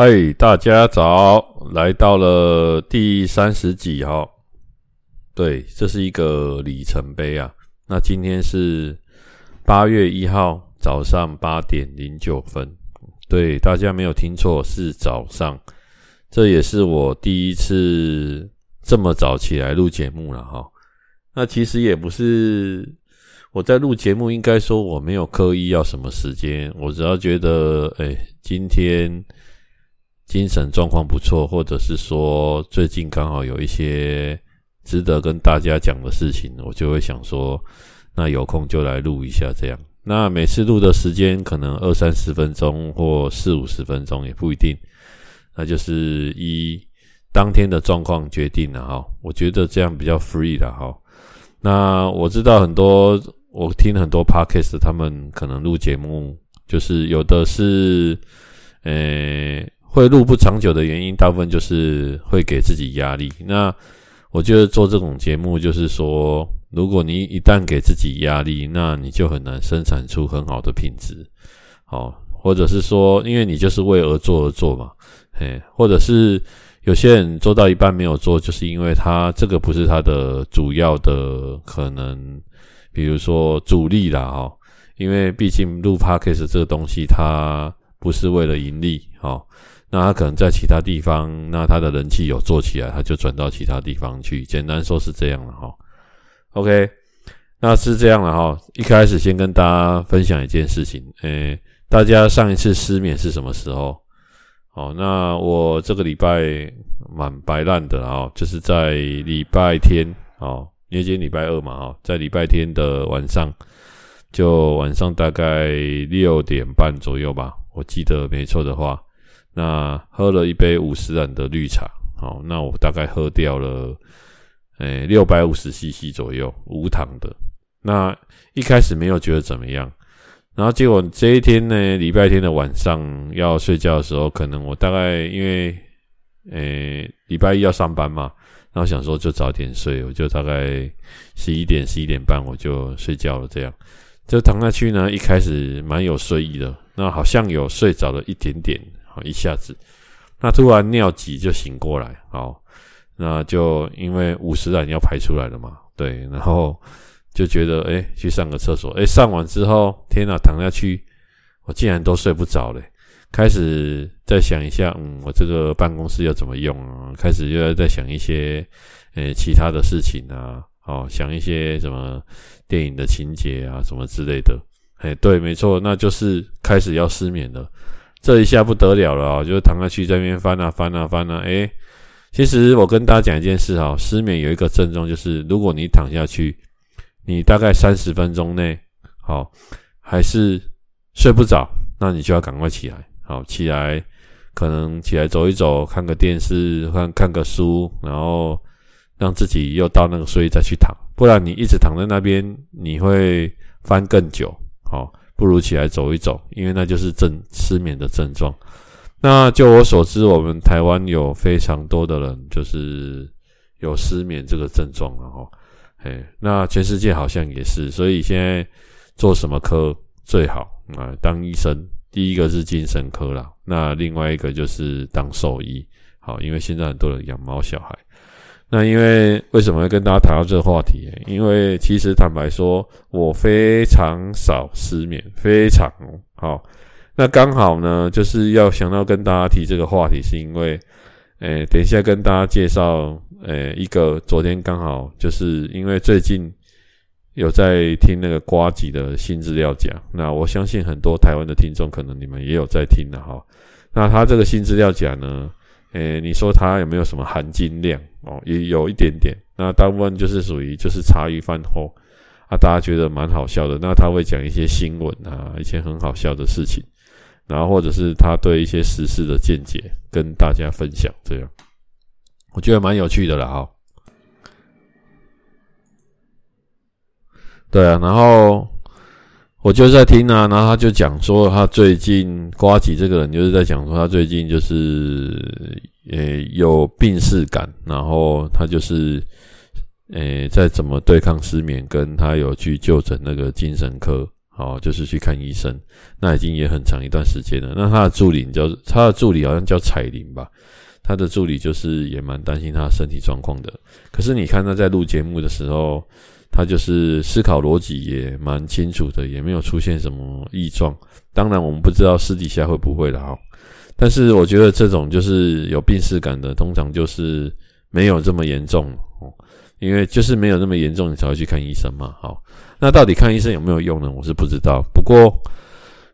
嗨，大家早！来到了第三十集哈，对，这是一个里程碑啊。那今天是八月一号早上八点零九分，对，大家没有听错，是早上。这也是我第一次这么早起来录节目了哈。那其实也不是我在录节目，应该说我没有刻意要什么时间，我只要觉得，哎，今天。精神状况不错，或者是说最近刚好有一些值得跟大家讲的事情，我就会想说，那有空就来录一下这样。那每次录的时间可能二三十分钟或四五十分钟也不一定，那就是依当天的状况决定了哈。我觉得这样比较 free 的哈。那我知道很多，我听很多 podcast，他们可能录节目就是有的是，诶。会录不长久的原因，大部分就是会给自己压力。那我觉得做这种节目，就是说，如果你一旦给自己压力，那你就很难生产出很好的品质。好，或者是说，因为你就是为而做而做嘛，嘿，或者是有些人做到一半没有做，就是因为他这个不是他的主要的可能，比如说主力啦，哈，因为毕竟录 Podcast 这个东西，它不是为了盈利，哈。那他可能在其他地方，那他的人气有做起来，他就转到其他地方去。简单说是这样了哈。OK，那是这样了哈。一开始先跟大家分享一件事情，诶，大家上一次失眠是什么时候？哦，那我这个礼拜蛮白烂的啊，就是在礼拜天哦，因为今天礼拜二嘛哈，在礼拜天的晚上，就晚上大概六点半左右吧，我记得没错的话。那喝了一杯五十岚的绿茶，好，那我大概喝掉了，诶，六百五十 CC 左右，无糖的。那一开始没有觉得怎么样，然后结果这一天呢，礼拜天的晚上要睡觉的时候，可能我大概因为，诶，礼拜一要上班嘛，然后想说就早点睡，我就大概十一点、十一点半我就睡觉了，这样就躺下去呢，一开始蛮有睡意的，那好像有睡着了一点点。一下子，那突然尿急就醒过来，好，那就因为五十岚要排出来了嘛，对，然后就觉得哎、去上个厕所，哎、上完之后，天哪，躺下去，我竟然都睡不着嘞，开始再想一下，嗯，我这个办公室要怎么用啊？开始又要再想一些，呃、其他的事情啊，哦，想一些什么电影的情节啊，什么之类的，哎，对，没错，那就是开始要失眠了。这一下不得了了啊！就是躺下去在那边翻啊翻啊翻啊，诶，其实我跟大家讲一件事哈，失眠有一个症状，就是如果你躺下去，你大概三十分钟内，好，还是睡不着，那你就要赶快起来，好，起来，可能起来走一走，看个电视，看看个书，然后让自己又到那个睡再去躺，不然你一直躺在那边，你会翻更久，好。不如起来走一走，因为那就是症失眠的症状。那就我所知，我们台湾有非常多的人就是有失眠这个症状了哈。嘿，那全世界好像也是，所以现在做什么科最好啊？当医生，第一个是精神科啦，那另外一个就是当兽医。好，因为现在很多人养猫小孩。那因为为什么会跟大家谈到这个话题？因为其实坦白说，我非常少失眠，非常好。那刚好呢，就是要想到跟大家提这个话题，是因为，诶，等一下跟大家介绍，诶，一个昨天刚好就是因为最近有在听那个瓜吉的新资料讲，那我相信很多台湾的听众可能你们也有在听的哈。那他这个新资料讲呢？诶，你说它有没有什么含金量哦？也有一点点。那大部分就是属于就是茶余饭后啊，大家觉得蛮好笑的。那他会讲一些新闻啊，一些很好笑的事情，然后或者是他对一些时事的见解跟大家分享，这样我觉得蛮有趣的啦。哈。对啊，然后。我就在听啊，然后他就讲说，他最近瓜吉这个人就是在讲说，他最近就是呃有病识感，然后他就是呃在怎么对抗失眠，跟他有去就诊那个精神科好，就是去看医生。那已经也很长一段时间了。那他的助理叫他的助理好像叫彩玲吧，他的助理就是也蛮担心他身体状况的。可是你看他在录节目的时候，他就是思考逻辑也蛮清楚的，也没有出现什么异状。当然我们不知道私底下会不会了哈。但是我觉得这种就是有病史感的，通常就是没有这么严重哦，因为就是没有那么严重，你才会去看医生嘛。好，那到底看医生有没有用呢？我是不知道。不过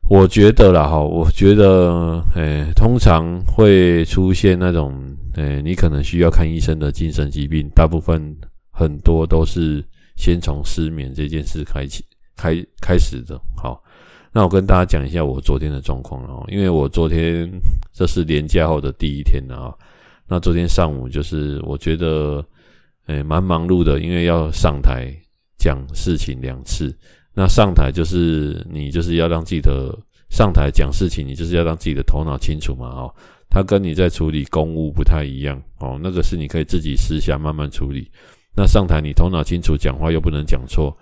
我觉得啦，哈，我觉得，诶，通常会出现那种，诶，你可能需要看医生的精神疾病，大部分很多都是先从失眠这件事开启开开始的。好。那我跟大家讲一下我昨天的状况了，因为我昨天这是连假后的第一天啊。那昨天上午就是我觉得诶蛮忙碌的，因为要上台讲事情两次。那上台就是你就是要让自己的上台讲事情，你就是要让自己的头脑清楚嘛，哦，他跟你在处理公务不太一样哦，那个是你可以自己私下慢慢处理。那上台你头脑清楚，讲话又不能讲错。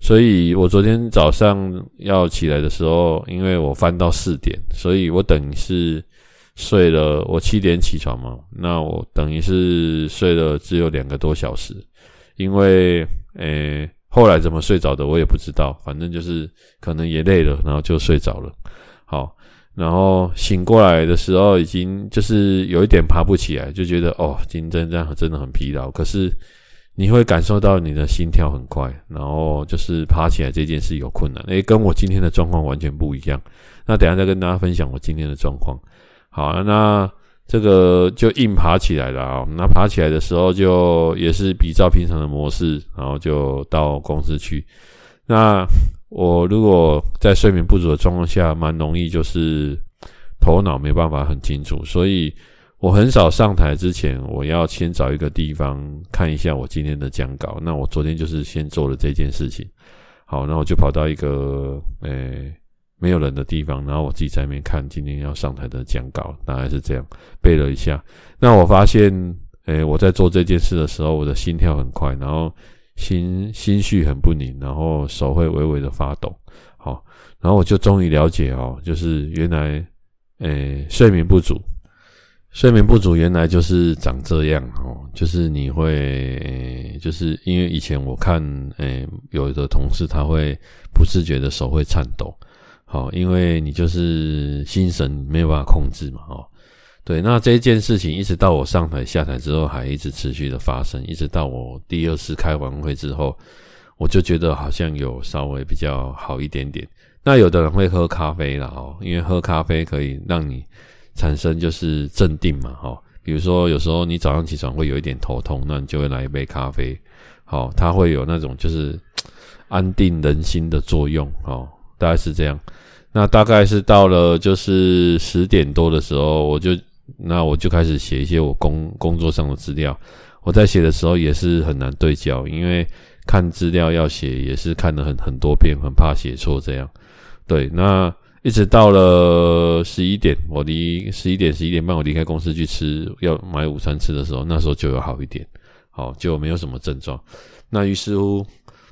所以我昨天早上要起来的时候，因为我翻到四点，所以我等于是睡了。我七点起床嘛，那我等于是睡了只有两个多小时。因为诶、后来怎么睡着的我也不知道，反正就是可能也累了，然后就睡着了。好，然后醒过来的时候，已经就是有一点爬不起来，就觉得哦，今天这样真的很疲劳。可是。你会感受到你的心跳很快，然后就是爬起来这件事有困难，诶，跟我今天的状况完全不一样。那等下再跟大家分享我今天的状况。好，那这个就硬爬起来了啊。那爬起来的时候就也是比照平常的模式，然后就到公司去。那我如果在睡眠不足的状况下，蛮容易就是头脑没办法很清楚，所以。我很少上台之前，我要先找一个地方看一下我今天的讲稿。那我昨天就是先做了这件事情。好，那我就跑到一个诶、没有人的地方，然后我自己在那边看今天要上台的讲稿，大概是这样背了一下。那我发现，诶、我在做这件事的时候，我的心跳很快，然后心心绪很不宁，然后手会微微的发抖。好，然后我就终于了解哦，就是原来诶、睡眠不足。睡眠不足原来就是长这样哦，就是你会，就是因为以前我看，诶，有的同事他会不自觉的手会颤抖，好，因为你就是心神没有办法控制嘛，哦，对，那这件事情一直到我上台下台之后，还一直持续的发生，一直到我第二次开完会之后，我就觉得好像有稍微比较好一点点。那有的人会喝咖啡啦，哦，因为喝咖啡可以让你。产生就是镇定嘛，哈，比如说有时候你早上起床会有一点头痛，那你就会来一杯咖啡，好，它会有那种就是安定人心的作用，哦，大概是这样。那大概是到了就是十点多的时候，我就那我就开始写一些我工工作上的资料。我在写的时候也是很难对焦，因为看资料要写也是看了很很多遍，很怕写错这样。对，那。一直到了十一点，我离十一点十一点半，我离开公司去吃要买午餐吃的时候，那时候就有好一点，好，就没有什么症状。那于是乎，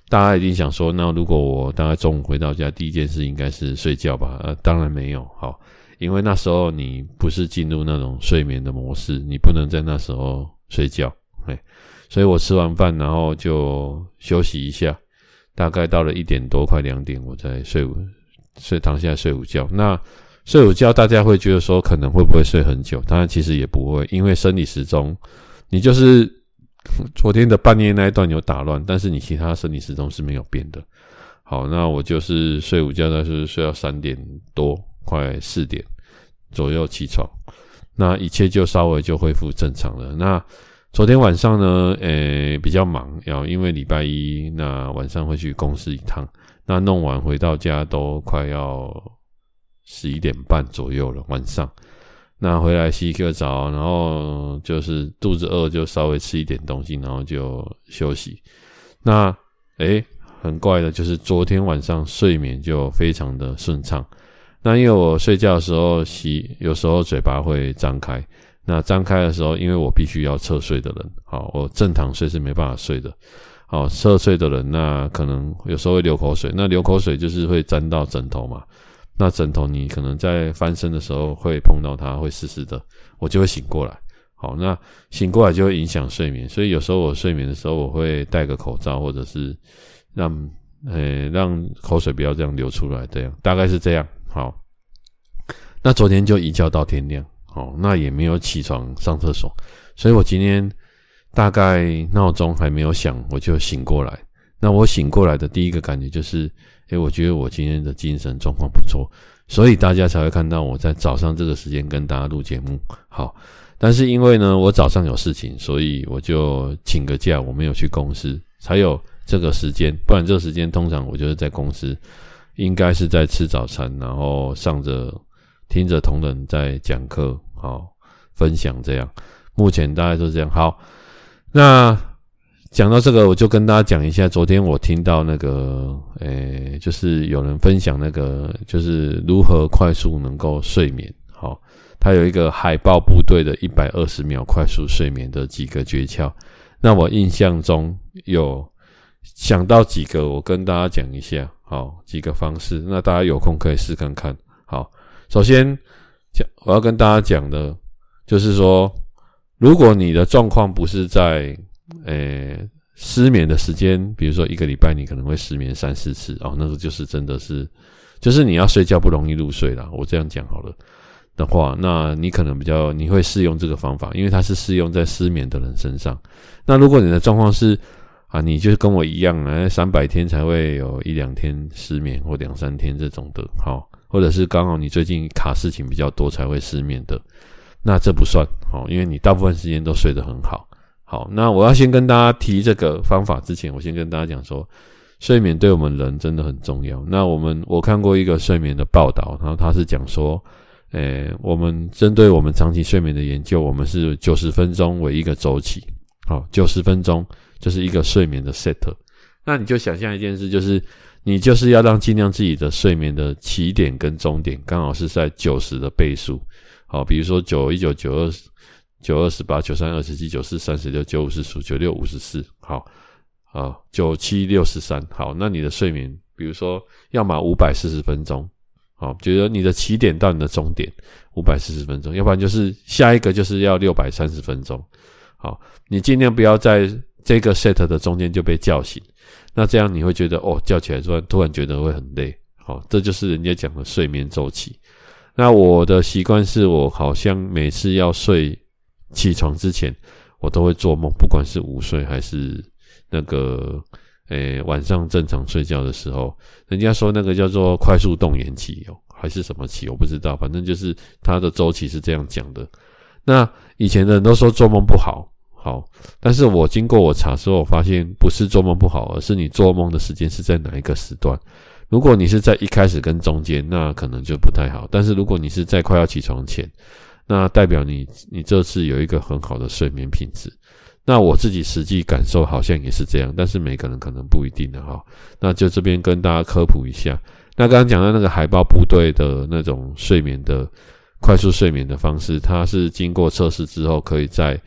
大家一定想说，那如果我大概中午回到家，第一件事应该是睡觉吧？呃，当然没有，好，因为那时候你不是进入那种睡眠的模式，你不能在那时候睡觉，嘿，所以我吃完饭然后就休息一下，大概到了一点多快两点，我再睡。睡躺下睡午觉，那睡午觉大家会觉得说可能会不会睡很久？当然其实也不会，因为生理时钟你就是昨天的半夜那一段有打乱，但是你其他生理时钟是没有变的。好，那我就是睡午觉，但是睡到三点多快四点左右起床，那一切就稍微就恢复正常了。那昨天晚上呢，诶、比较忙，要因为礼拜一那晚上会去公司一趟。那弄完回到家都快要十一点半左右了，晚上。那回来洗个澡，然后就是肚子饿，就稍微吃一点东西，然后就休息。那诶，很怪的，就是昨天晚上睡眠就非常的顺畅。那因为我睡觉的时候洗，有时候嘴巴会张开。那张开的时候，因为我必须要侧睡的人，好，我正躺睡是没办法睡的。好，侧睡的人，那可能有时候会流口水，那流口水就是会沾到枕头嘛。那枕头你可能在翻身的时候会碰到它，会湿湿的，我就会醒过来。好，那醒过来就会影响睡眠，所以有时候我睡眠的时候我会戴个口罩，或者是让呃让口水不要这样流出来，这样大概是这样。好，那昨天就一觉到天亮，好，那也没有起床上厕所，所以我今天大概闹钟还没有响，我就醒过来。那我醒过来的第一个感觉就是。诶，我觉得我今天的精神状况不错，所以大家才会看到我在早上这个时间跟大家录节目。好，但是因为呢，我早上有事情，所以我就请个假，我没有去公司，才有这个时间。不然这个时间通常我就是在公司，应该是在吃早餐，然后上着听着同仁在讲课，好分享这样。目前大概都是这样。好，那。讲到这个，我就跟大家讲一下。昨天我听到那个，诶、就是有人分享那个，就是如何快速能够睡眠。好，他有一个海豹部队的一百二十秒快速睡眠的几个诀窍。那我印象中有想到几个，我跟大家讲一下。好，几个方式，那大家有空可以试看看。好，首先讲我要跟大家讲的，就是说，如果你的状况不是在诶、失眠的时间，比如说一个礼拜，你可能会失眠三四次哦，那个就是真的是，就是你要睡觉不容易入睡啦。我这样讲好了的话，那你可能比较你会适用这个方法，因为它是适用在失眠的人身上。那如果你的状况是啊，你就是跟我一样，哎，三百天才会有一两天失眠或两三天这种的，好，或者是刚好你最近卡事情比较多才会失眠的，那这不算好，因为你大部分时间都睡得很好。好，那我要先跟大家提这个方法之前，我先跟大家讲说，睡眠对我们人真的很重要。那我们我看过一个睡眠的报道，然后他是讲说，诶、我们针对我们长期睡眠的研究，我们是九十分钟为一个周期，好，九十分钟就是一个睡眠的 set。那你就想象一件事，就是你就是要让尽量自己的睡眠的起点跟终点刚好是在九十的倍数，好，比如说九一九九二。九二十八，九三二十七，九四三十六，九五十五，九六五十四，好，好，九七六十三，好，那你的睡眠，比如说，要么五百四十分钟，好，觉得你的起点到你的终点五百四十分钟，要不然就是下一个就是要六百三十分钟，好，你尽量不要在这个 set 的中间就被叫醒，那这样你会觉得哦，叫起来突然突然觉得会很累，好，这就是人家讲的睡眠周期。那我的习惯是我好像每次要睡。起床之前，我都会做梦，不管是午睡还是那个，诶、晚上正常睡觉的时候，人家说那个叫做快速动眼期哦，还是什么期，我不知道，反正就是它的周期是这样讲的。那以前的人都说做梦不好，好，但是我经过我查之后，我发现不是做梦不好，而是你做梦的时间是在哪一个时段。如果你是在一开始跟中间，那可能就不太好。但是如果你是在快要起床前，那代表你，你这次有一个很好的睡眠品质。那我自己实际感受好像也是这样，但是每个人可能不一定的哈。那就这边跟大家科普一下。那刚刚讲到那个海豹部队的那种睡眠的快速睡眠的方式，它是经过测试之后，可以在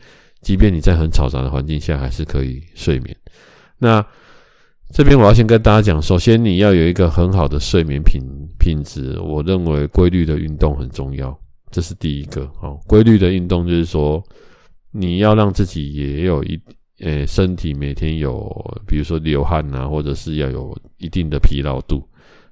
即便你在很嘈杂的环境下，还是可以睡眠。那这边我要先跟大家讲，首先你要有一个很好的睡眠品品质，我认为规律的运动很重要。这是第一个哦，规律的运动就是说，你要让自己也有一呃身体每天有，比如说流汗啊，或者是要有一定的疲劳度。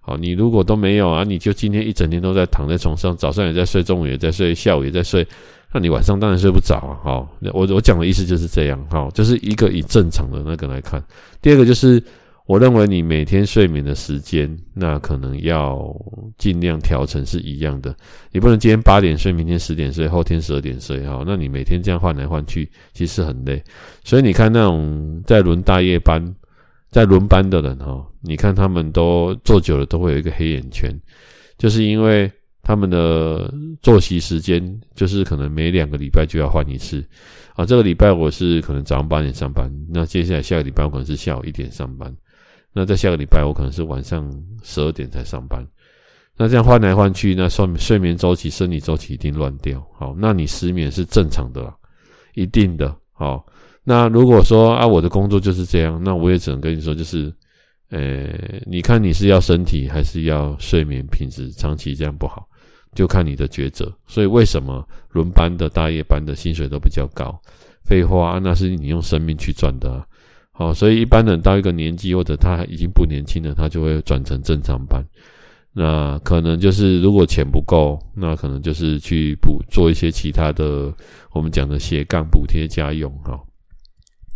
好，你如果都没有啊，你就今天一整天都在躺在床上，早上也在睡，中午也在睡，下午也在睡，那你晚上当然睡不着啊。好，我我讲的意思就是这样。好，就是一个以正常的那个来看。第二个就是。我认为你每天睡眠的时间，那可能要尽量调成是一样的。你不能今天八点睡，明天十点睡，后天十二点睡，哈，那你每天这样换来换去，其实很累。所以你看那种在轮大夜班、在轮班的人，哈，你看他们都坐久了都会有一个黑眼圈，就是因为他们的作息时间就是可能每两个礼拜就要换一次。啊，这个礼拜我是可能早上八点上班，那接下来下个礼拜我可能是下午一点上班。那在下个礼拜，我可能是晚上十二点才上班。那这样换来换去，那睡睡眠周期、生理周期一定乱掉。好，那你失眠是正常的啦，一定的。好，那如果说啊，我的工作就是这样，那我也只能跟你说，就是，呃，你看你是要身体还是要睡眠品质长期这样不好，就看你的抉择。所以为什么轮班的大夜班的薪水都比较高？废话，那是你用生命去赚的。好，所以一般人到一个年纪或者他已经不年轻了，他就会转成正常班。那可能就是如果钱不够，那可能就是去补做一些其他的，我们讲的斜杠补贴家用哈，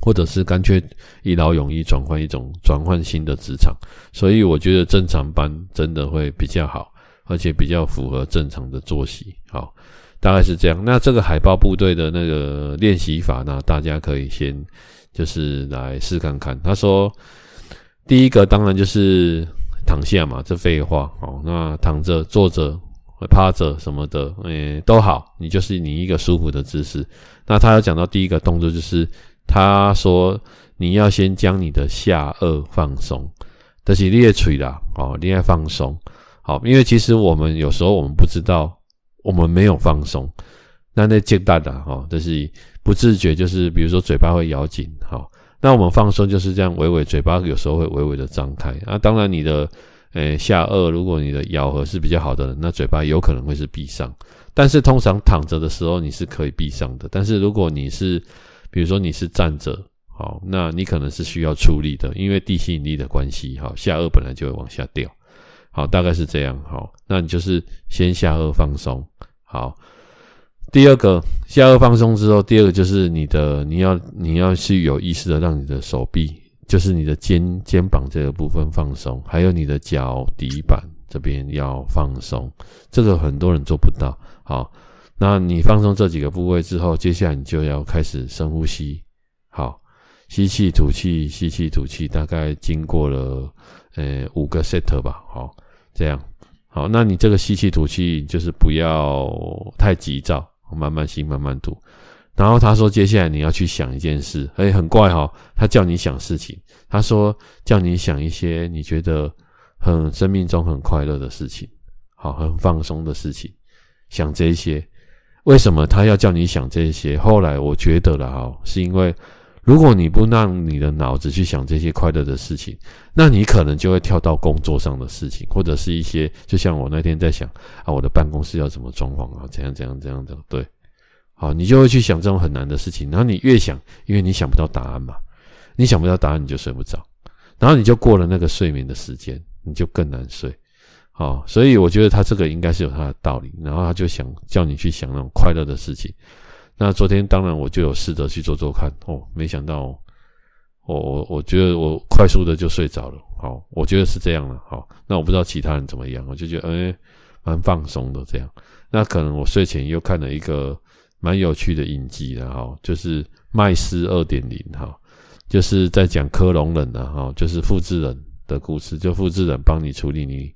或者是干脆一劳永逸转换一种转换新的职场。所以我觉得正常班真的会比较好，而且比较符合正常的作息。好，大概是这样。那这个海豹部队的那个练习法呢，大家可以先。就是来试看看。他说，第一个当然就是躺下嘛，这废话哦。那躺着、坐着、趴着什么的，诶、都好。你就是你一个舒服的姿势。那他要讲到第一个动作，就是他说你要先将你的下颚放松，但是你的嘴啦，哦，你要放松。好，因为其实我们有时候我们不知道，我们没有放松。那那简单的哈，就是不自觉，就是比如说嘴巴会咬紧，好，那我们放松就是这样，微微嘴巴有时候会微微的张开。啊，当然你的诶、下颚，如果你的咬合是比较好的，那嘴巴有可能会是闭上。但是通常躺着的时候你是可以闭上的。但是如果你是比如说你是站着，好，那你可能是需要出力的，因为地心引力的关系，好，下颚本来就会往下掉。好，大概是这样。好，那你就是先下颚放松，好。第二个下颚放松之后，第二个就是你的你要你要去有意识的让你的手臂，就是你的肩肩膀这个部分放松，还有你的脚底板这边要放松。这个很多人做不到。好，那你放松这几个部位之后，接下来你就要开始深呼吸。好，吸气吐气，吸气吐气，大概经过了呃五个 set 吧。好，这样好，那你这个吸气吐气就是不要太急躁。慢慢吸，慢慢吐。然后他说：“接下来你要去想一件事，诶，很怪哈。他叫你想事情，他说叫你想一些你觉得很生命中很快乐的事情，好，很放松的事情。想这些，为什么他要叫你想这些？后来我觉得了哈，是因为。”如果你不让你的脑子去想这些快乐的事情，那你可能就会跳到工作上的事情，或者是一些，就像我那天在想啊，我的办公室要怎么装潢啊，怎样怎样怎样的，对，好，你就会去想这种很难的事情，然后你越想，因为你想不到答案嘛，你想不到答案，你就睡不着，然后你就过了那个睡眠的时间，你就更难睡，好，所以我觉得他这个应该是有他的道理，然后他就想叫你去想那种快乐的事情。那昨天当然我就有试着去做做看哦，没想到我我我觉得我快速的就睡着了，好，我觉得是这样了，好，那我不知道其他人怎么样，我就觉得诶蛮放松的这样。那可能我睡前又看了一个蛮有趣的影集的哈，就是麦斯二点零哈，就是在讲克隆人的哈，就是复制人的故事，就复制人帮你处理你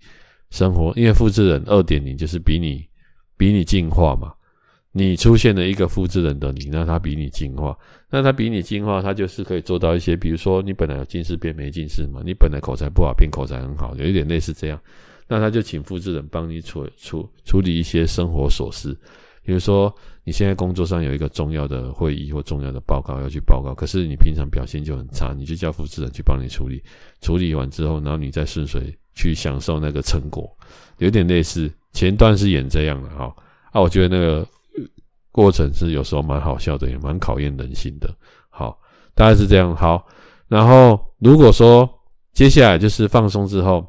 生活，因为复制人二点零就是比你比你进化嘛。你出现了一个复制人的你，那他比你进化，那他比你进化，他就是可以做到一些，比如说你本来有近视变没近视嘛，你本来口才不好变口才很好，有一点类似这样，那他就请复制人帮你处处处理一些生活琐事，比如说你现在工作上有一个重要的会议或重要的报告要去报告，可是你平常表现就很差，你就叫复制人去帮你处理，处理完之后，然后你再顺水去享受那个成果，有点类似，前段是演这样的哈，啊，我觉得那个。过程是有时候蛮好笑的，也蛮考验人心的。好，大概是这样。好，然后如果说接下来就是放松之后，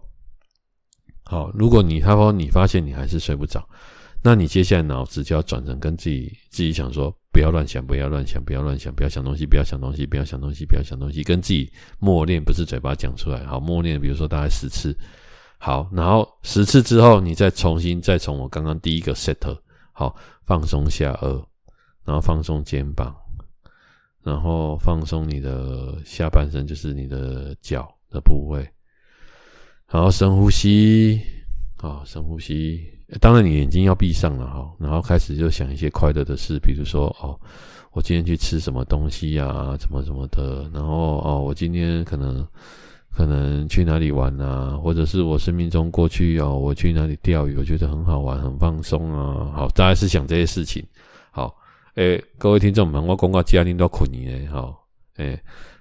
好，如果你他说你发现你还是睡不着，那你接下来脑子就要转成跟自己自己想说，不要乱想，不要乱想，不要乱想，不要想东西，不要想东西，不要想东西，不要想东西，跟自己默念，不是嘴巴讲出来。好，默念，比如说大概十次。好，然后十次之后，你再重新再从我刚刚第一个 set。好，放松下颚，然后放松肩膀，然后放松你的下半身，就是你的脚的部位。然后深呼吸，好，深呼吸。当然，你眼睛要闭上了哈。然后开始就想一些快乐的事，比如说哦，我今天去吃什么东西呀，怎么怎么的。然后哦，我今天可能。可能去哪里玩啊，或者是我生命中过去哦，我去哪里钓鱼，我觉得很好玩，很放松啊。好，大概是想这些事情。好，诶、各位听众们，我讲到家里都困你诶，好，哎，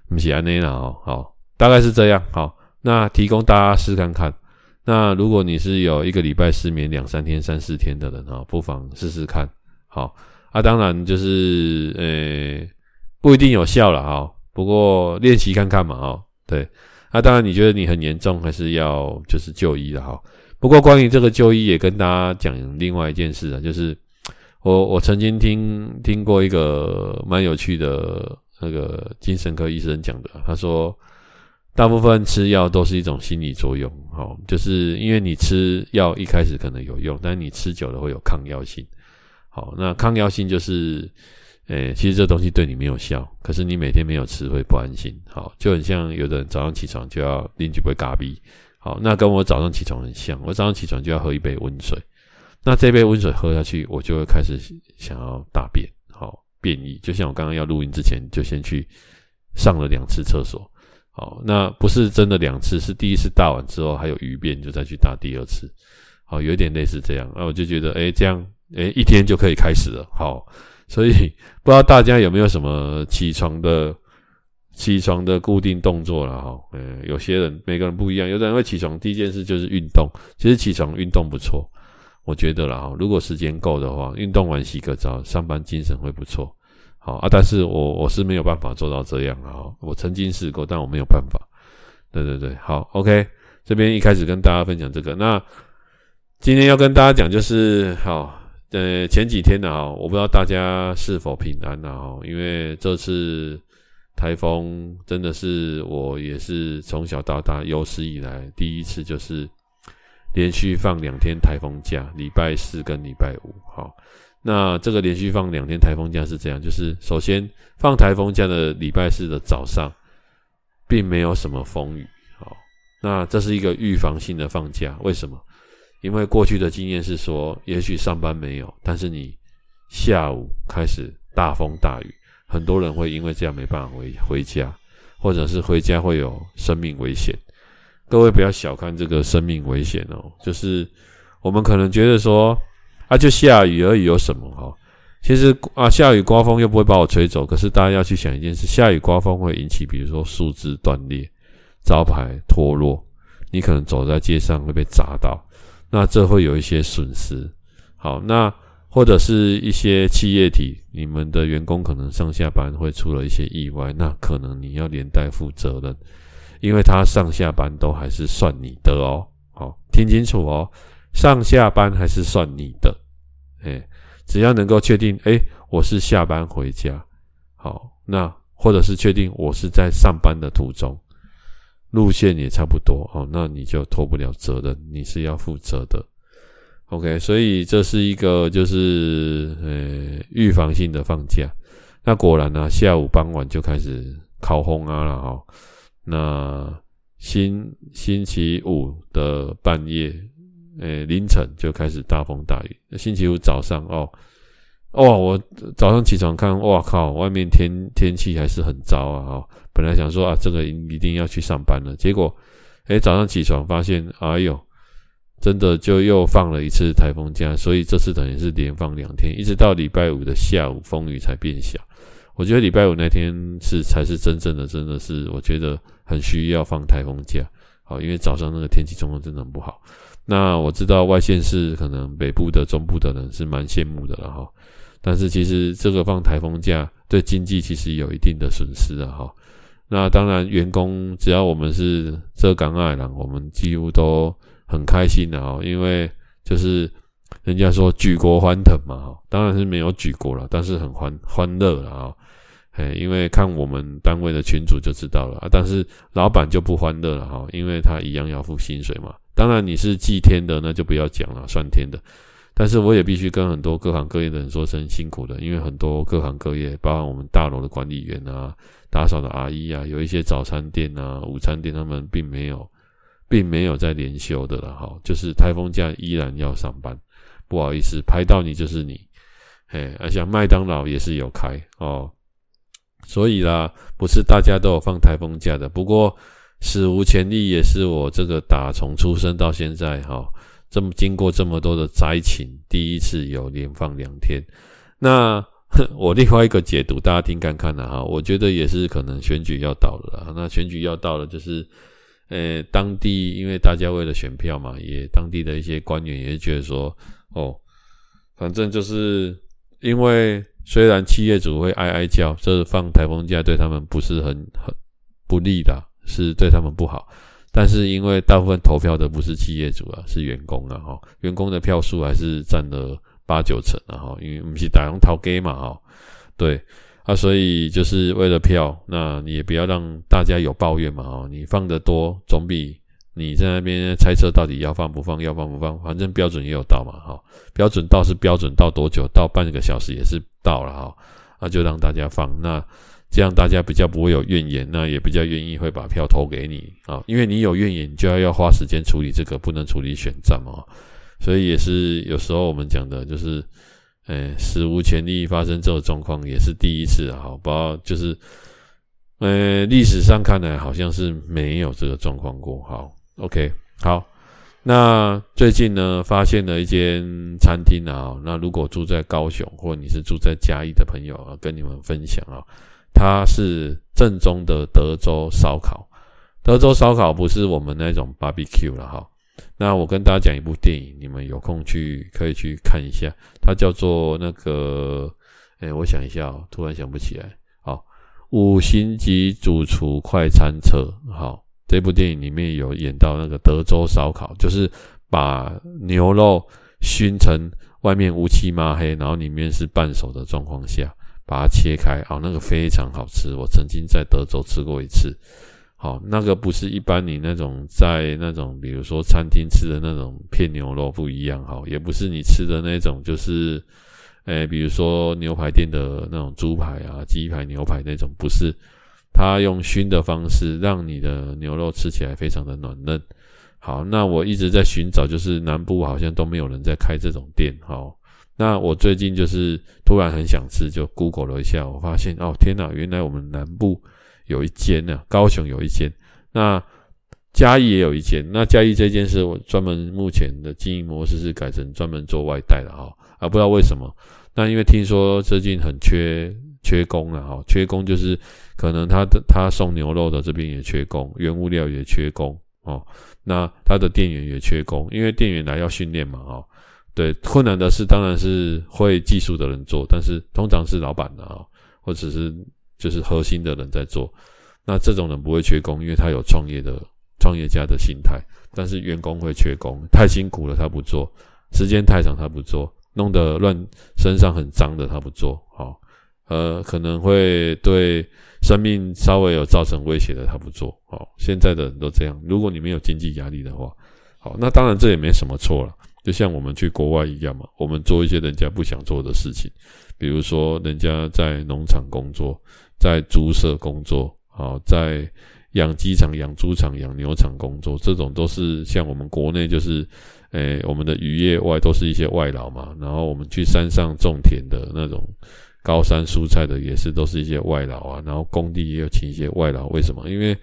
不是安内啦哦，好，大概是这样，好，那提供大家试看看。那如果你是有一个礼拜失眠两三天、三四天的人哈，不妨试试看。好啊，当然就是呃，不一定有效了哈，不过练习看看嘛哈。对，那、当然你觉得你很严重，还是要就是就医了哈。不过关于这个就医，也跟大家讲另外一件事啊，就是我我曾经听听过一个蛮有趣的那个精神科医生讲的，他说。大部分吃药都是一种心理作用，齁，就是因为你吃药一开始可能有用，但你吃久了会有抗药性，好，那抗药性就是，诶，其实这东西对你没有效，可是你每天没有吃会不安心，好，就很像有的人早上起床就要拎几杯咖啡，好，那跟我早上起床很像，我早上起床就要喝一杯温水，那这杯温水喝下去，我就会开始想要大便，好，便意，就像我刚刚要录音之前就先去上了两次厕所。好，那不是真的两次，是第一次大完之后还有余便，就再去大第二次。好，有点类似这样。那我就觉得，诶，这样，诶，一天就可以开始了。好，所以不知道大家有没有什么起床的起床的固定动作了哈？嗯，有些人每个人不一样，有的人会起床第一件事就是运动。其实起床运动不错，我觉得啦哈，如果时间够的话，运动完洗个澡，上班精神会不错。好啊，但是我我是没有办法做到这样啊。我曾经试过，但我没有办法。对对对，好，OK。这边一开始跟大家分享这个，那今天要跟大家讲就是，好，呃，前几天呢，哈，我不知道大家是否平安呢，哈，因为这次台风真的是我也是从小到大有史以来第一次，就是连续放两天台风假，礼拜四跟礼拜五，好。那这个连续放两天台风假是这样，就是首先放台风假的礼拜四的早上，并没有什么风雨，好，那这是一个预防性的放假，为什么？因为过去的经验是说，也许上班没有，但是你下午开始大风大雨，很多人会因为这样没办法回回家，或者是回家会有生命危险。各位不要小看这个生命危险哦，就是我们可能觉得说。啊，就下雨而已，有什么哈？其实啊，下雨刮风又不会把我吹走。可是大家要去想一件事：下雨刮风会引起，比如说树枝断裂、招牌脱落，你可能走在街上会被砸到，那这会有一些损失。好，那或者是一些企业体，你们的员工可能上下班会出了一些意外，那可能你要连带负责任，因为他上下班都还是算你的哦。好，听清楚哦，上下班还是算你的。哎，只要能够确定，哎，我是下班回家，好，那或者是确定我是在上班的途中，路线也差不多，哦，那你就脱不了责任，你是要负责的。OK，所以这是一个就是呃预防性的放假。那果然呢，下午傍晚就开始烤烘啊了哈。那星星期五的半夜。诶、凌晨就开始大风大雨。星期五早上哦，哦，我早上起床看，哇靠，外面天天气还是很糟啊！哦，本来想说啊，这个一定要去上班了，结果，诶、早上起床发现，哎呦，真的就又放了一次台风假，所以这次等于是连放两天，一直到礼拜五的下午风雨才变小。我觉得礼拜五那天是才是真正的，真的是我觉得很需要放台风假，好，因为早上那个天气状况真的很不好。那我知道外县市可能北部的、中部的人是蛮羡慕的了哈，但是其实这个放台风假对经济其实有一定的损失的哈。那当然，员工只要我们是浙港爱人，我们几乎都很开心的哈，因为就是人家说举国欢腾嘛哈，当然是没有举国了，但是很欢欢乐了哈。嘿，因为看我们单位的群主就知道了，但是老板就不欢乐了哈，因为他一样要付薪水嘛。当然你是祭天的，那就不要讲了，算天的。但是我也必须跟很多各行各业的人说声辛苦了，因为很多各行各业，包括我们大楼的管理员啊、打扫的阿姨啊，有一些早餐店啊、午餐店，他们并没有，并没有在连休的了哈。就是台风假依然要上班，不好意思，排到你就是你。哎，而且麦当劳也是有开哦，所以啦，不是大家都有放台风假的。不过。史无前例，也是我这个打从出生到现在哈，这么经过这么多的灾情，第一次有连放两天。那 我另外一个解读，大家听看看的哈。我觉得也是可能选举要到了啦。那选举要到了，就是呃，当地因为大家为了选票嘛，也当地的一些官员也觉得说，哦，反正就是因为虽然企业主会哀哀叫，这放台风假对他们不是很很不利的，是对他们不好。但是因为大部分投票的不是企业主啊，是员工啊，哈，员工的票数还是占了八九成啊，哈，因为我们是打用掏给嘛，哈，对啊，所以就是为了票，那你也不要让大家有抱怨嘛，哈，你放得多总比你在那边猜测到底要放不放，要放不放，反正标准也有到嘛，哈，标准到是标准到多久？到半个小时也是到了哈，那就让大家放那。这样大家比较不会有怨言，那也比较愿意会把票投给你啊，因为你有怨言，就要要花时间处理这个，不能处理选战嘛，所以也是有时候我们讲的就是，诶，史无前例发生这种状况也是第一次啊，好，不就是，呃，历史上看来好像是没有这个状况过，好，OK，好，那最近呢，发现了一间餐厅啊，那如果住在高雄或你是住在嘉义的朋友啊，跟你们分享啊。它是正宗的德州烧烤，德州烧烤不是我们那种 barbecue 了哈。那我跟大家讲一部电影，你们有空去可以去看一下，它叫做那个，哎、我想一下哦，突然想不起来。好，五星级主厨快餐车，好，这部电影里面有演到那个德州烧烤，就是把牛肉熏成外面乌漆嘛黑，然后里面是半熟的状况下。把它切开，哦，那个非常好吃。我曾经在德州吃过一次，好，那个不是一般你那种在那种，比如说餐厅吃的那种片牛肉不一样，哈，也不是你吃的那种，就是，诶，比如说牛排店的那种猪排啊、鸡排、牛排那种，不是，它用熏的方式让你的牛肉吃起来非常的软嫩。好，那我一直在寻找，就是南部好像都没有人在开这种店，好。那我最近就是突然很想吃，就 Google 了一下，我发现哦天哪，原来我们南部有一间呢，高雄有一间，那嘉义也有一间。那嘉义这间是我专门目前的经营模式是改成专门做外带的哈，啊不知道为什么。那因为听说最近很缺缺工了哈，缺工就是可能他的他送牛肉的这边也缺工，原物料也缺工哦，那他的店员也缺工，因为店员来要训练嘛哈。对，困难的事，当然是会技术的人做，但是通常是老板啊，或者是就是核心的人在做。那这种人不会缺工，因为他有创业的创业家的心态。但是员工会缺工，太辛苦了他不做，时间太长他不做，弄得乱身上很脏的他不做，好，呃，可能会对生命稍微有造成威胁的他不做，好，现在的人都这样。如果你没有经济压力的话，好，那当然这也没什么错了。就像我们去国外一样嘛，我们做一些人家不想做的事情，比如说人家在农场工作，在猪舍工作，好，在养鸡场、养猪场、养牛场工作，这种都是像我们国内就是，诶、我们的渔业外都是一些外劳嘛，然后我们去山上种田的那种高山蔬菜的也是都是一些外劳啊，然后工地也有请一些外劳，为什么？因为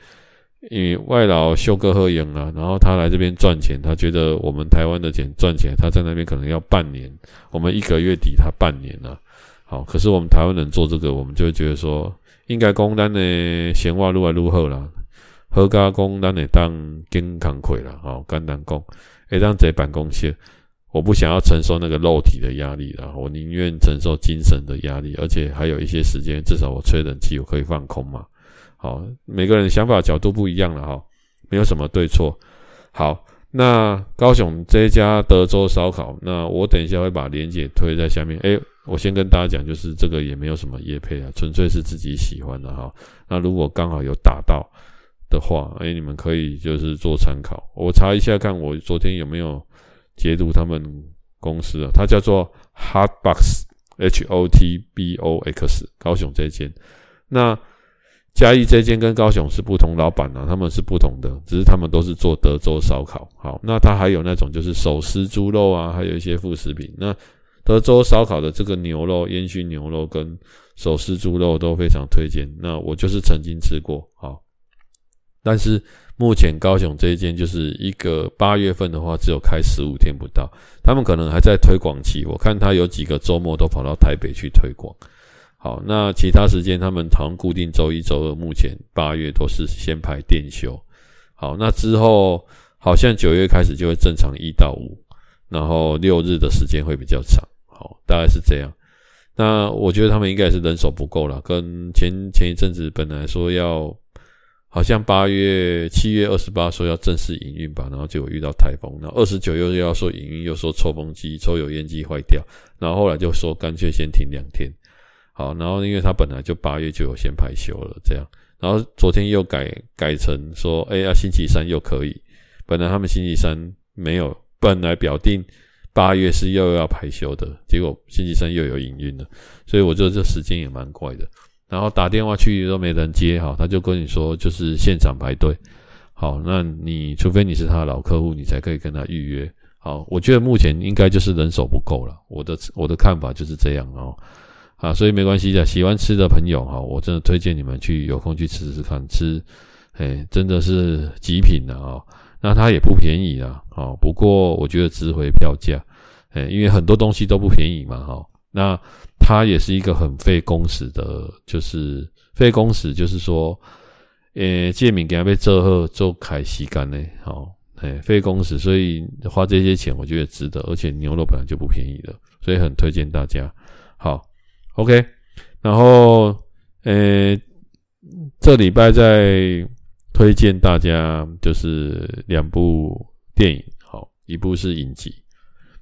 因为外劳休哥喝营啊，然后他来这边赚钱，他觉得我们台湾的钱赚起来，他在那边可能要半年，我们一个月抵他半年啊。好，可是我们台湾人做这个，我们就会觉得说，应该工单的闲话愈来愈好啦，好加讲咱的当健康亏了，好，简单讲，会当坐办公室，我不想要承受那个肉体的压力了，我宁愿承受精神的压力，而且还有一些时间，至少我吹冷气，我可以放空嘛。好，每个人想法角度不一样了哈，没有什么对错。好，那高雄这一家德州烧烤，那我等一下会把链接推在下面。诶，我先跟大家讲，就是这个也没有什么业配啊，纯粹是自己喜欢的哈。那如果刚好有打到的话，诶，你们可以就是做参考。我查一下看，我昨天有没有截图他们公司啊？它叫做 Hotbox，H O T B O X，高雄这一间。那嘉义这间跟高雄是不同老板啊，他们是不同的，只是他们都是做德州烧烤。好，那他还有那种就是手撕猪肉啊，还有一些副食品。那德州烧烤的这个牛肉、烟熏牛肉跟手撕猪肉都非常推荐。那我就是曾经吃过，好，但是目前高雄这一间就是一个八月份的话，只有开十五天不到，他们可能还在推广期。我看他有几个周末都跑到台北去推广。好，那其他时间他们好像固定周一、周二，目前八月都是先排店休。好，那之后好像九月开始就会正常一到五，然后六日的时间会比较长。好，大概是这样。那我觉得他们应该是人手不够了，跟前前一阵子本来说要。好像八月七月二十八说要正式营运吧，然后结果遇到台风，然后二十九又要说营运，又说抽风机、抽油烟机坏掉，然后后来就说干脆先停两天。好，然后因为他本来就八月就有先排休了，这样，然后昨天又改改成说，哎呀，星期三又可以。本来他们星期三没有，本来表定八月是又要排休的，结果星期三又有营运了，所以我觉得这时间也蛮怪的。然后打电话去都没人接，哈，他就跟你说就是现场排队，好，那你除非你是他的老客户，你才可以跟他预约，好，我觉得目前应该就是人手不够了，我的我的看法就是这样哦，啊，所以没关系的，喜欢吃的朋友哈，我真的推荐你们去有空去吃吃看，吃，哎，真的是极品的啊，那它也不便宜啦，哦，不过我觉得值回票价，哎，因为很多东西都不便宜嘛，哈。那它也是一个很费工时的，就是费工时，就是说，呃，借名给他被折后做开吸干呢，好，哎，费工时，所以花这些钱我觉得值得，而且牛肉本来就不便宜的，所以很推荐大家。好，OK，然后，呃，这礼拜再推荐大家就是两部电影，好，一部是影集。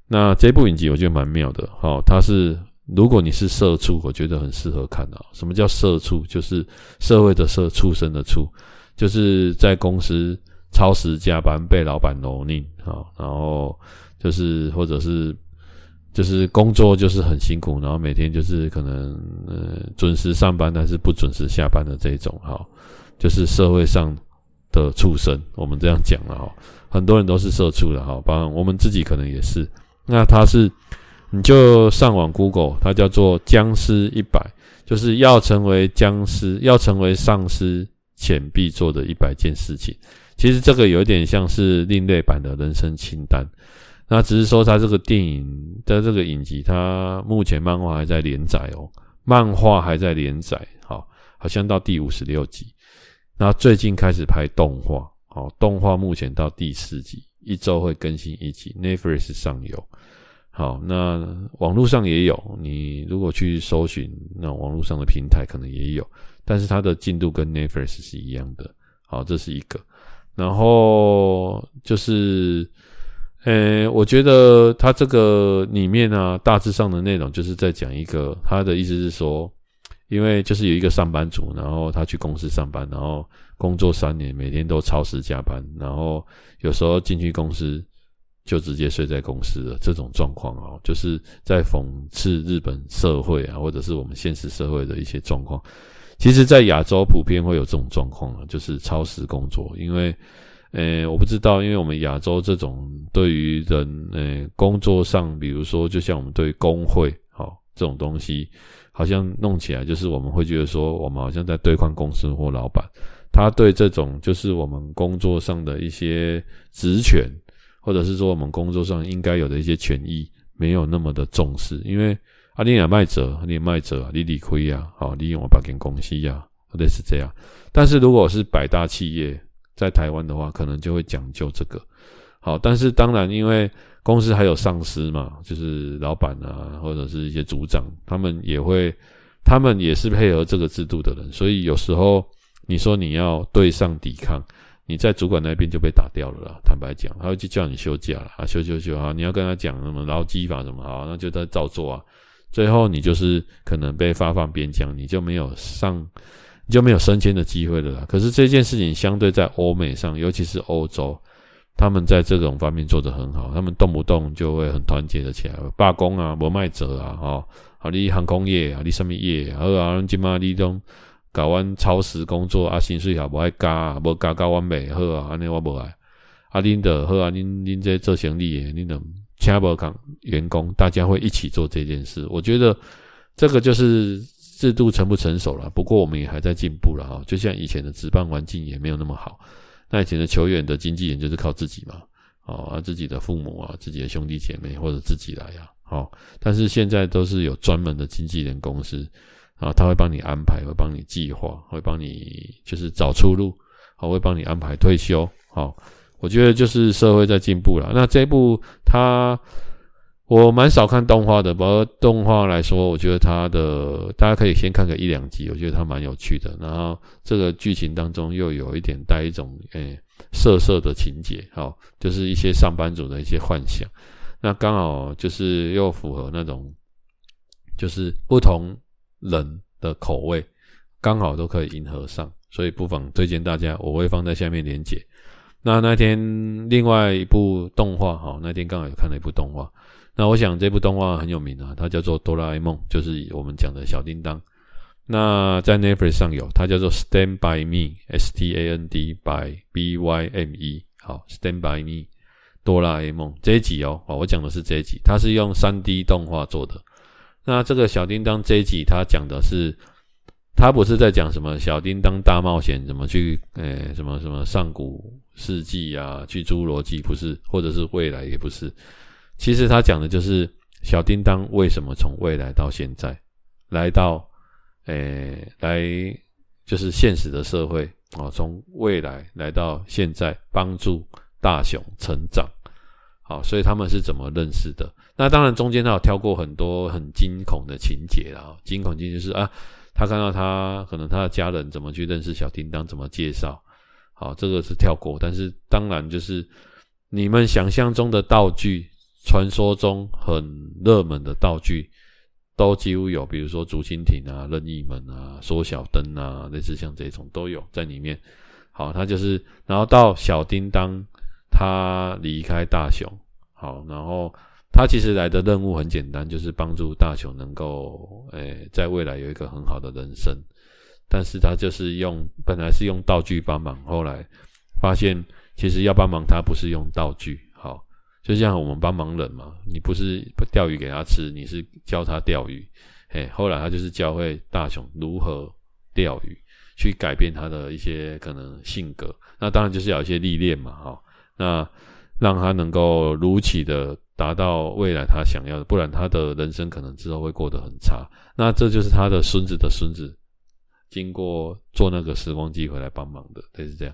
那这部影集我觉得蛮妙的，好，它是如果你是社畜，我觉得很适合看啊。什么叫社畜？就是社会的社，畜生的畜，就是在公司超时加班被老板蹂躏，好，然后就是或者是就是工作就是很辛苦，然后每天就是可能呃准时上班，但是不准时下班的这种，哈，就是社会上的畜生，我们这样讲了哈，很多人都是社畜的哈，包括我们自己可能也是。那它是，你就上网 Google，它叫做僵尸一百，就是要成为僵尸，要成为丧尸前必做的一百件事情。其实这个有点像是另类版的人生清单。那只是说，它这个电影的这个影集，它目前漫画还在连载哦，漫画还在连载，好，好像到第五十六集。那最近开始拍动画，好，动画目前到第四集。一周会更新一集，Netflix 上有。好，那网络上也有。你如果去搜寻，那网络上的平台可能也有，但是它的进度跟 Netflix 是一样的。好，这是一个。然后就是，呃，我觉得它这个里面啊，大致上的内容就是在讲一个，他的意思是说，因为就是有一个上班族，然后他去公司上班，然后。工作三年，每天都超时加班，然后有时候进去公司就直接睡在公司了。这种状况啊，就是在讽刺日本社会啊，或者是我们现实社会的一些状况。其实，在亚洲普遍会有这种状况啊，就是超时工作。因为，呃，我不知道，因为我们亚洲这种对于人，呃，工作上，比如说，就像我们对工会，好这种东西，好像弄起来就是我们会觉得说，我们好像在对抗公司或老板。他对这种就是我们工作上的一些职权，或者是说我们工作上应该有的一些权益，没有那么的重视。因为啊，你也卖者，你也卖者，你理亏呀，好，利用我把给公司呀，类似这样。但是如果是百大企业在台湾的话，可能就会讲究这个。好，但是当然，因为公司还有上司嘛，就是老板啊，或者是一些组长，他们也会，他们也是配合这个制度的人，所以有时候。你说你要对上抵抗，你在主管那边就被打掉了啦。坦白讲，他会去叫你休假了啊，休休休啊！你要跟他讲什么劳基法什么好，那就他照做啊。最后你就是可能被发放边疆，你就没有上，你就没有升迁的机会了啦。可是这件事情相对在欧美上，尤其是欧洲，他们在这种方面做得很好，他们动不动就会很团结的起来，罢工啊，不卖者啊，哈，好，你航空业啊，你什么业啊，好啊，今嘛你都。搞完超时工作啊，薪水也无爱加，无加加完美好啊，安尼我无爱。啊，恁的好啊，恁恁这做生意的，恁的请无讲员工，大家会一起做这件事。我觉得这个就是制度成不成熟了，不过我们也还在进步了哈。就像以前的职棒环境也没有那么好，那以前的球员的经纪人就是靠自己嘛，啊，自己的父母啊，自己的兄弟姐妹或者自己来呀，好，但是现在都是有专门的经纪人公司。啊，他会帮你安排，会帮你计划，会帮你就是找出路，好，会帮你安排退休，好，我觉得就是社会在进步了。那这一部它。我蛮少看动画的，不过动画来说，我觉得它的大家可以先看个一两集，我觉得它蛮有趣的。然后这个剧情当中又有一点带一种诶色色的情节，好，就是一些上班族的一些幻想。那刚好就是又符合那种就是不同人的口味，刚好都可以迎合上，所以不妨推荐大家，我会放在下面连结。那那天另外一部动画，好，那天刚好有看了一部动画。那我想这部动画很有名啊，它叫做《哆啦 A 梦》，就是我们讲的小叮当。那在 Netflix 上有，它叫做《Stand by Me》，S T A N D by B Y M E。好，《Stand by Me》，哆啦 A 梦这一集哦，我讲的是这一集，它是用 3D 动画做的。那这个小叮当这一集，它讲的是，他不是在讲什么小叮当大冒险，怎么去，诶、什么什么上古世纪啊，去侏罗纪，不是，或者是未来也不是。其实他讲的就是小叮当为什么从未来到现在来到，诶、来就是现实的社会啊，从未来来到现在帮助大雄成长，好，所以他们是怎么认识的？那当然中间他有跳过很多很惊恐的情节啊，惊恐情节是啊，他看到他可能他的家人怎么去认识小叮当，怎么介绍，好，这个是跳过，但是当然就是你们想象中的道具。传说中很热门的道具都几乎有，比如说竹蜻蜓啊、任意门啊、缩小灯啊，类似像这种都有在里面。好，他就是，然后到小叮当他离开大雄，好，然后他其实来的任务很简单，就是帮助大雄能够，诶，在未来有一个很好的人生。但是他就是用，本来是用道具帮忙，后来发现其实要帮忙他不是用道具。好就像我们帮忙人嘛，你不是钓鱼给他吃，你是教他钓鱼。嘿，后来他就是教会大雄如何钓鱼，去改变他的一些可能性格。那当然就是要一些历练嘛，哈。那让他能够如期的达到未来他想要的，不然他的人生可能之后会过得很差。那这就是他的孙子的孙子，经过做那个时光机回来帮忙的，对，是这样。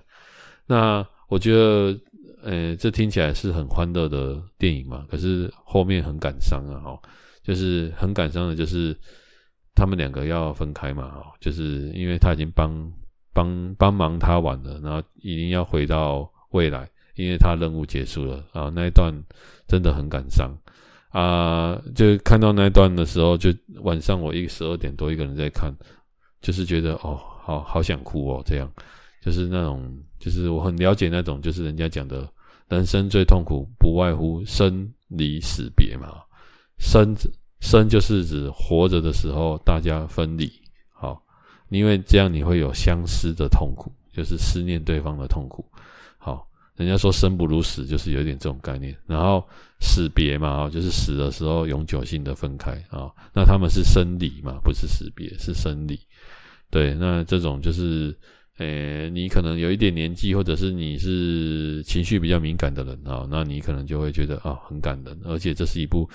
那我觉得。呃、这听起来是很欢乐的电影嘛，可是后面很感伤啊，哈，就是很感伤的，就是他们两个要分开嘛，哈，就是因为他已经帮帮帮忙他完了，然后已经要回到未来，因为他任务结束了啊，那一段真的很感伤啊，就看到那一段的时候，就晚上我一个十二点多一个人在看，就是觉得哦，好好想哭哦，这样。就是那种，就是我很了解那种，就是人家讲的，人生最痛苦不外乎生离死别嘛。生生就是指活着的时候大家分离，好，因为这样你会有相思的痛苦，就是思念对方的痛苦。好，人家说生不如死，就是有点这种概念。然后死别嘛，就是死的时候永久性的分开啊。那他们是生离嘛，不是死别，是生离。对，那这种就是。诶、你可能有一点年纪，或者是你是情绪比较敏感的人啊，那你可能就会觉得啊很感人，而且这是一部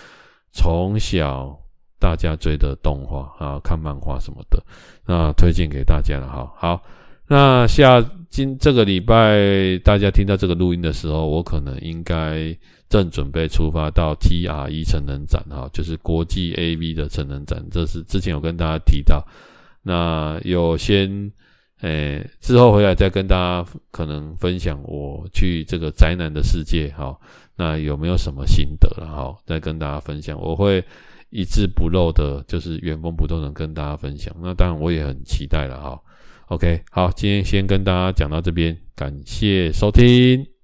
从小大家追的动画啊，看漫画什么的，那推荐给大家了哈。好，那下今这个礼拜大家听到这个录音的时候，我可能应该正准备出发到 TRE 成人展哈，就是国际 AV 的成人展，这是之前有跟大家提到，那有先。诶，之后回来再跟大家可能分享我去这个宅男的世界，哈，那有没有什么心得了？哈，再跟大家分享，我会一字不漏的，就是原封不动的跟大家分享。那当然我也很期待了，哈。OK，好，今天先跟大家讲到这边，感谢收听。